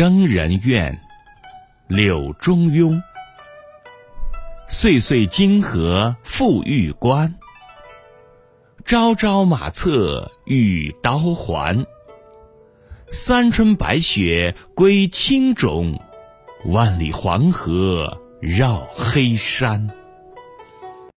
征人怨，柳中庸。岁岁金河复玉关，朝朝马策与刀环。三春白雪归青冢，万里黄河绕黑山。